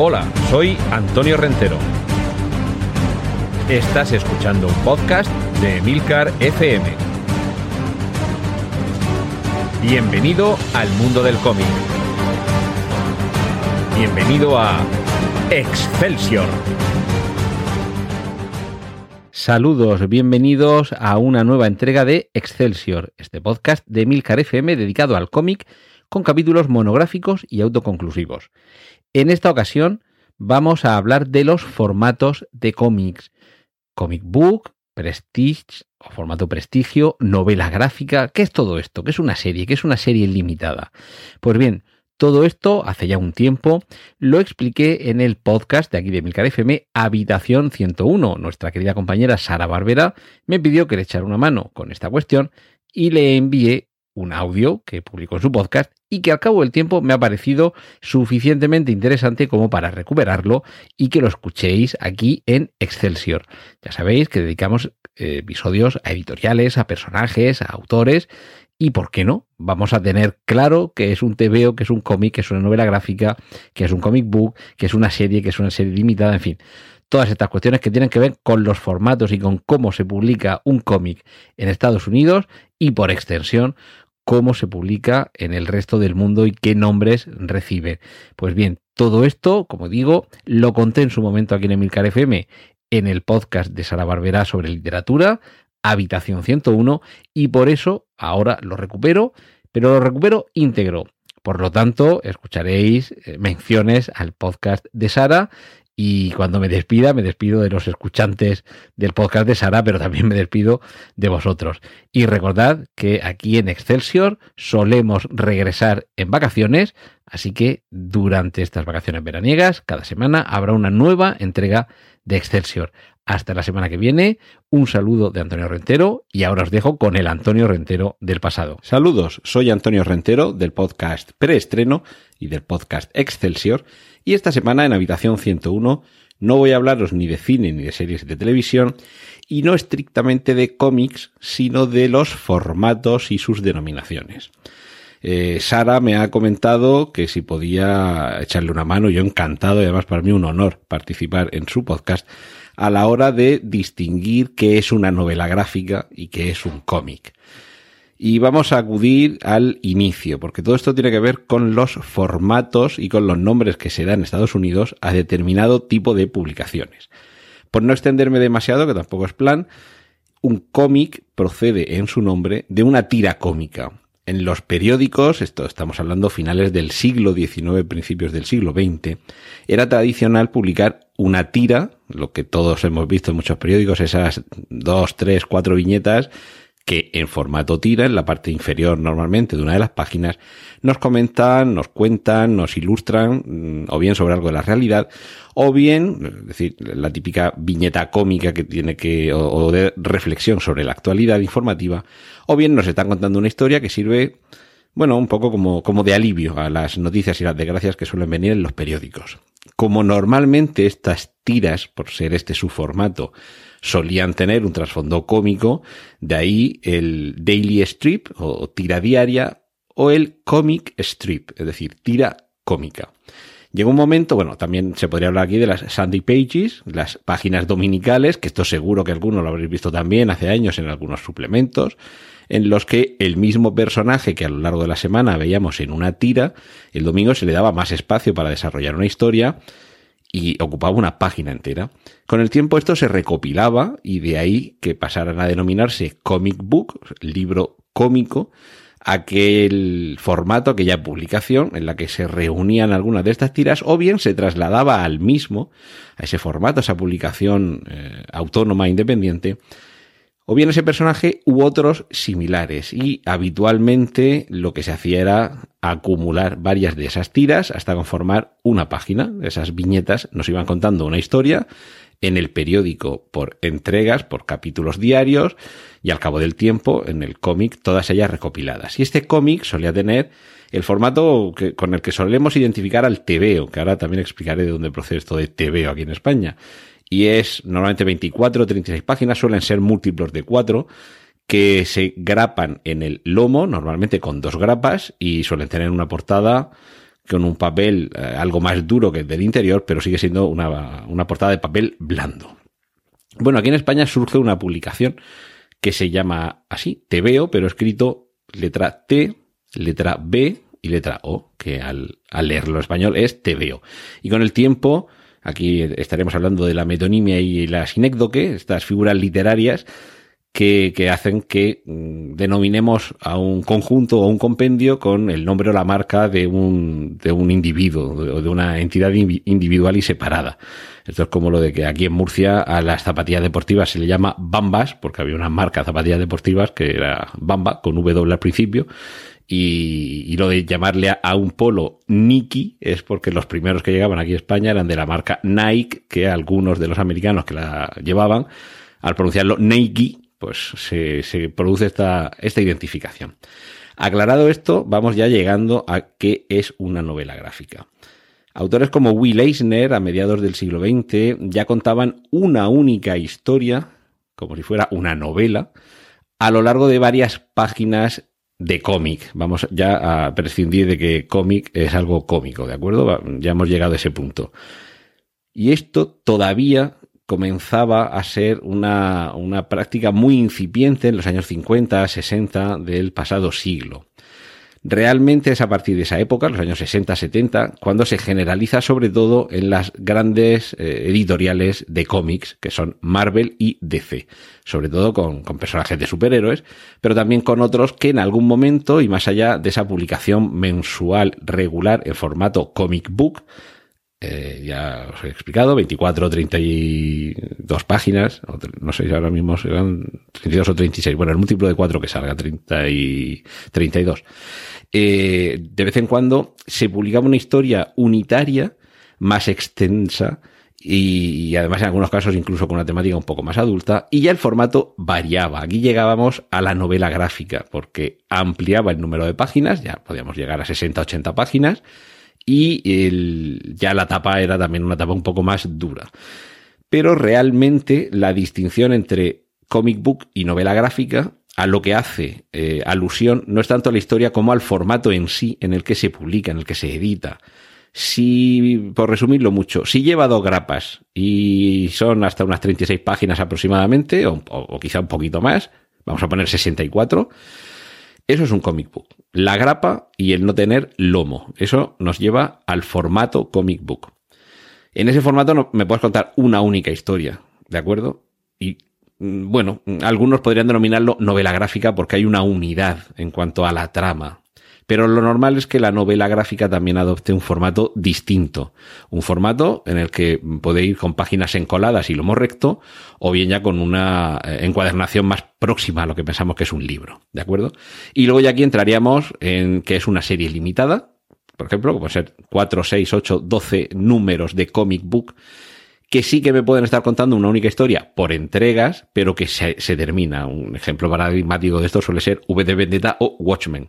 Hola, soy Antonio Rentero. Estás escuchando un podcast de Milcar FM. Bienvenido al mundo del cómic. Bienvenido a Excelsior. Saludos, bienvenidos a una nueva entrega de Excelsior, este podcast de Milcar FM dedicado al cómic con capítulos monográficos y autoconclusivos. En esta ocasión vamos a hablar de los formatos de cómics. Comic book, prestige o formato prestigio, novela gráfica. ¿Qué es todo esto? ¿Qué es una serie? ¿Qué es una serie limitada? Pues bien, todo esto hace ya un tiempo lo expliqué en el podcast de aquí de Milcar FM, Habitación 101. Nuestra querida compañera Sara Barbera me pidió que le echara una mano con esta cuestión y le envié un audio que publicó en su podcast y que al cabo del tiempo me ha parecido suficientemente interesante como para recuperarlo y que lo escuchéis aquí en Excelsior. Ya sabéis que dedicamos eh, episodios a editoriales, a personajes, a autores y, ¿por qué no? Vamos a tener claro que es un TVO, que es un cómic, que es una novela gráfica, que es un comic book, que es una serie, que es una serie limitada, en fin todas estas cuestiones que tienen que ver con los formatos y con cómo se publica un cómic en Estados Unidos y por extensión cómo se publica en el resto del mundo y qué nombres recibe. Pues bien, todo esto, como digo, lo conté en su momento aquí en Emilcar FM en el podcast de Sara Barbera sobre literatura, Habitación 101, y por eso ahora lo recupero, pero lo recupero íntegro. Por lo tanto, escucharéis eh, menciones al podcast de Sara y cuando me despida, me despido de los escuchantes del podcast de Sara, pero también me despido de vosotros. Y recordad que aquí en Excelsior solemos regresar en vacaciones, así que durante estas vacaciones veraniegas, cada semana habrá una nueva entrega de Excelsior. Hasta la semana que viene, un saludo de Antonio Rentero y ahora os dejo con el Antonio Rentero del pasado. Saludos, soy Antonio Rentero del podcast Preestreno y del podcast Excelsior y esta semana en Habitación 101 no voy a hablaros ni de cine ni de series de televisión y no estrictamente de cómics, sino de los formatos y sus denominaciones. Eh, Sara me ha comentado que si podía echarle una mano, yo encantado y además para mí un honor participar en su podcast a la hora de distinguir qué es una novela gráfica y qué es un cómic. Y vamos a acudir al inicio, porque todo esto tiene que ver con los formatos y con los nombres que se dan en Estados Unidos a determinado tipo de publicaciones. Por no extenderme demasiado, que tampoco es plan, un cómic procede en su nombre de una tira cómica. En los periódicos, esto estamos hablando finales del siglo XIX, principios del siglo XX, era tradicional publicar una tira, lo que todos hemos visto en muchos periódicos, esas dos, tres, cuatro viñetas que en formato tira, en la parte inferior normalmente de una de las páginas, nos comentan, nos cuentan, nos ilustran, mm, o bien sobre algo de la realidad, o bien, es decir, la típica viñeta cómica que tiene que, o, de reflexión sobre la actualidad informativa, o bien nos están contando una historia que sirve, bueno, un poco como, como de alivio a las noticias y las desgracias que suelen venir en los periódicos. Como normalmente estas tiras, por ser este su formato, solían tener un trasfondo cómico, de ahí el daily strip o tira diaria o el comic strip, es decir, tira cómica. Llegó un momento, bueno, también se podría hablar aquí de las Sunday Pages, las páginas dominicales, que esto seguro que algunos lo habréis visto también hace años en algunos suplementos, en los que el mismo personaje que a lo largo de la semana veíamos en una tira, el domingo se le daba más espacio para desarrollar una historia y ocupaba una página entera. Con el tiempo esto se recopilaba y de ahí que pasaran a denominarse comic book, libro cómico, aquel formato, aquella publicación en la que se reunían algunas de estas tiras o bien se trasladaba al mismo, a ese formato, a esa publicación eh, autónoma, independiente, o bien ese personaje u otros similares. Y habitualmente lo que se hacía era acumular varias de esas tiras hasta conformar una página. Esas viñetas nos iban contando una historia en el periódico por entregas, por capítulos diarios y al cabo del tiempo en el cómic todas ellas recopiladas. Y este cómic solía tener el formato con el que solemos identificar al TVO, que ahora también explicaré de dónde procede esto de TVO aquí en España y es normalmente 24 o 36 páginas, suelen ser múltiplos de 4 que se grapan en el lomo, normalmente con dos grapas y suelen tener una portada con un papel eh, algo más duro que el del interior, pero sigue siendo una, una portada de papel blando. Bueno, aquí en España surge una publicación que se llama así, Te veo, pero escrito letra T, letra B y letra O, que al, al leerlo en español es Te veo. Y con el tiempo, aquí estaremos hablando de la metonimia y la sinécdoque, estas figuras literarias, que, que, hacen que mm, denominemos a un conjunto o un compendio con el nombre o la marca de un, de un individuo o de una entidad individual y separada. Esto es como lo de que aquí en Murcia a las zapatillas deportivas se le llama Bambas, porque había una marca de zapatillas deportivas que era Bamba, con W al principio, y, lo de llamarle a, a, un polo Nike es porque los primeros que llegaban aquí a España eran de la marca Nike, que algunos de los americanos que la llevaban, al pronunciarlo Nike, pues se, se produce esta, esta identificación. Aclarado esto, vamos ya llegando a qué es una novela gráfica. Autores como Will Eisner, a mediados del siglo XX, ya contaban una única historia, como si fuera una novela, a lo largo de varias páginas de cómic. Vamos ya a prescindir de que cómic es algo cómico, ¿de acuerdo? Ya hemos llegado a ese punto. Y esto todavía comenzaba a ser una, una práctica muy incipiente en los años 50, 60 del pasado siglo. Realmente es a partir de esa época, los años 60-70, cuando se generaliza sobre todo en las grandes eh, editoriales de cómics, que son Marvel y DC, sobre todo con, con, personajes de superhéroes, pero también con otros que en algún momento, y más allá de esa publicación mensual regular en formato comic book, eh, ya os he explicado, 24 32 páginas, no sé si ahora mismo serán 32 o 36, bueno, el múltiplo de 4 que salga, 30 y 32. Eh, de vez en cuando se publicaba una historia unitaria más extensa y, y, además en algunos casos incluso con una temática un poco más adulta y ya el formato variaba. Aquí llegábamos a la novela gráfica porque ampliaba el número de páginas, ya podíamos llegar a 60, 80 páginas y el, ya la tapa era también una tapa un poco más dura. Pero realmente la distinción entre comic book y novela gráfica a lo que hace eh, alusión no es tanto a la historia como al formato en sí en el que se publica, en el que se edita. Si, por resumirlo mucho, si lleva dos grapas y son hasta unas 36 páginas aproximadamente, o, o, o quizá un poquito más, vamos a poner 64, eso es un comic book. La grapa y el no tener lomo. Eso nos lleva al formato comic book. En ese formato no, me puedes contar una única historia, ¿de acuerdo? Y mm, bueno, algunos podrían denominarlo novela gráfica porque hay una unidad en cuanto a la trama. Pero lo normal es que la novela gráfica también adopte un formato distinto. Un formato en el que puede ir con páginas encoladas y lomo recto, o bien ya con una eh, encuadernación más próxima a lo que pensamos que es un libro. ¿De acuerdo? Y luego ya aquí entraríamos en que es una serie limitada. Por ejemplo, como ser 4, 6, 8, 12 números de comic book que sí que me pueden estar contando una única historia por entregas, pero que se, se termina. Un ejemplo paradigmático de esto suele ser V de Vendetta o Watchmen.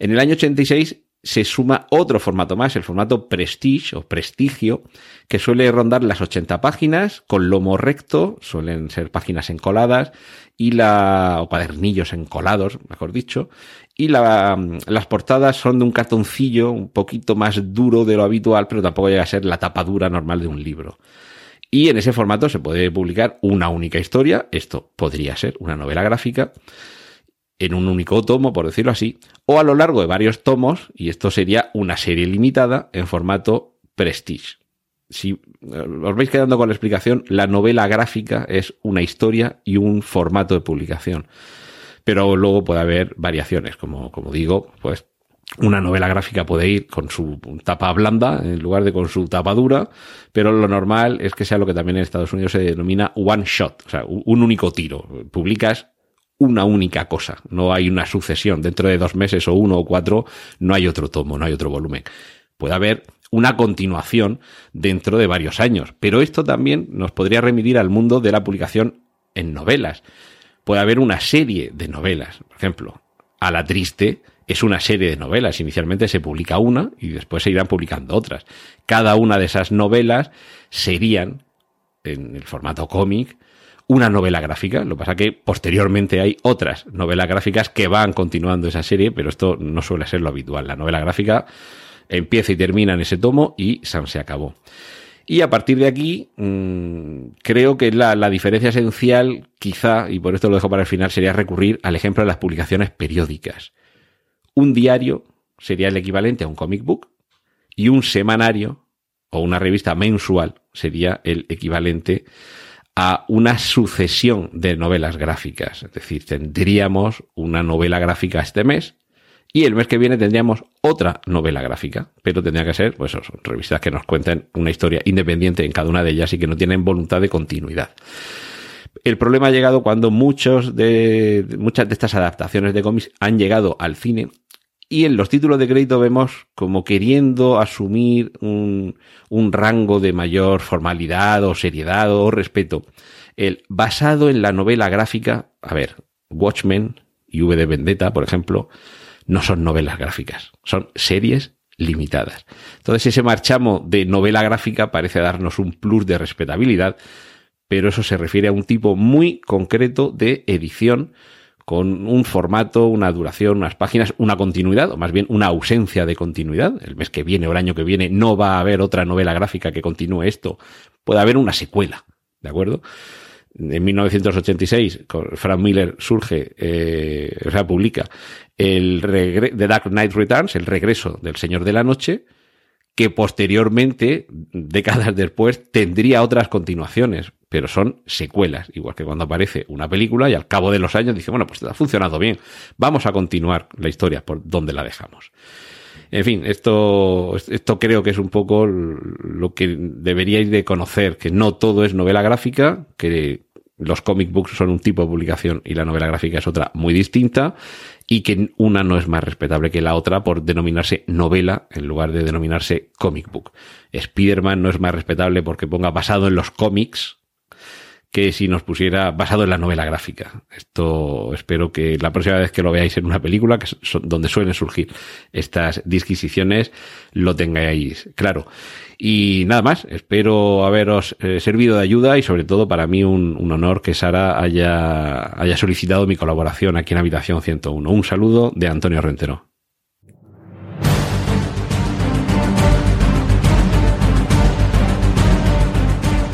En el año 86 se suma otro formato más, el formato Prestige o Prestigio, que suele rondar las 80 páginas con lomo recto, suelen ser páginas encoladas y la, o cuadernillos encolados, mejor dicho, y la, las portadas son de un cartoncillo un poquito más duro de lo habitual, pero tampoco llega a ser la tapa dura normal de un libro. Y en ese formato se puede publicar una única historia, esto podría ser una novela gráfica, en un único tomo, por decirlo así, o a lo largo de varios tomos, y esto sería una serie limitada en formato Prestige. Si eh, os vais quedando con la explicación, la novela gráfica es una historia y un formato de publicación. Pero luego puede haber variaciones, como, como digo, pues una novela gráfica puede ir con su tapa blanda en lugar de con su tapa dura, pero lo normal es que sea lo que también en Estados Unidos se denomina one shot, o sea, un único tiro. Publicas una única cosa, no hay una sucesión. Dentro de dos meses o uno o cuatro no hay otro tomo, no hay otro volumen. Puede haber una continuación dentro de varios años, pero esto también nos podría remitir al mundo de la publicación en novelas. Puede haber una serie de novelas, por ejemplo, A la Triste es una serie de novelas. Inicialmente se publica una y después se irán publicando otras. Cada una de esas novelas serían, en el formato cómic, una novela gráfica. Lo que pasa que posteriormente hay otras novelas gráficas que van continuando esa serie, pero esto no suele ser lo habitual. La novela gráfica empieza y termina en ese tomo y se acabó. Y a partir de aquí, mmm, creo que la, la, diferencia esencial, quizá, y por esto lo dejo para el final, sería recurrir al ejemplo de las publicaciones periódicas. Un diario sería el equivalente a un comic book y un semanario o una revista mensual sería el equivalente a una sucesión de novelas gráficas. Es decir, tendríamos una novela gráfica este mes y el mes que viene tendríamos otra novela gráfica, pero tendría que ser, pues, son revistas que nos cuenten una historia independiente en cada una de ellas y que no tienen voluntad de continuidad. El problema ha llegado cuando muchos de, muchas de estas adaptaciones de cómics han llegado al cine y en los títulos de crédito vemos como queriendo asumir un, rango de mayor formalidad o seriedad o respeto. El basado en la novela gráfica, a ver, Watchmen y V de Vendetta, por ejemplo, no son novelas gráficas, son series limitadas. Entonces ese marchamo de novela gráfica parece darnos un plus de respetabilidad, pero eso se refiere a un tipo muy concreto de edición con un formato, una duración, unas páginas, una continuidad, o más bien una ausencia de continuidad. El mes que viene o el año que viene no va a haber otra novela gráfica que continúe esto. Puede haber una secuela, ¿de acuerdo? en 1986, Frank Miller surge, eh, o sea, publica el The Dark Knight Returns, el regreso del Señor de la Noche, que posteriormente, décadas después, tendría otras continuaciones, pero son secuelas, igual que cuando aparece una película y al cabo de los años dice, bueno, pues ha funcionado bien, vamos a continuar la historia por donde la dejamos. En fin, esto, esto creo que es un poco lo que deberíais de conocer, que no todo es novela gráfica, que los comic books son un tipo de publicación y la novela gráfica es otra muy distinta y que una no es más respetable que la otra por denominarse novela en lugar de denominarse comic book. Spider-Man no es más respetable porque ponga basado en los cómics que si nos pusiera basado en la novela gráfica. Esto espero que la próxima vez que lo veáis en una película, que son donde suelen surgir estas disquisiciones, lo tengáis claro. Y nada más, espero haberos eh, servido de ayuda y sobre todo para mí un, un, honor que Sara haya, haya solicitado mi colaboración aquí en Habitación 101. Un saludo de Antonio Rentero.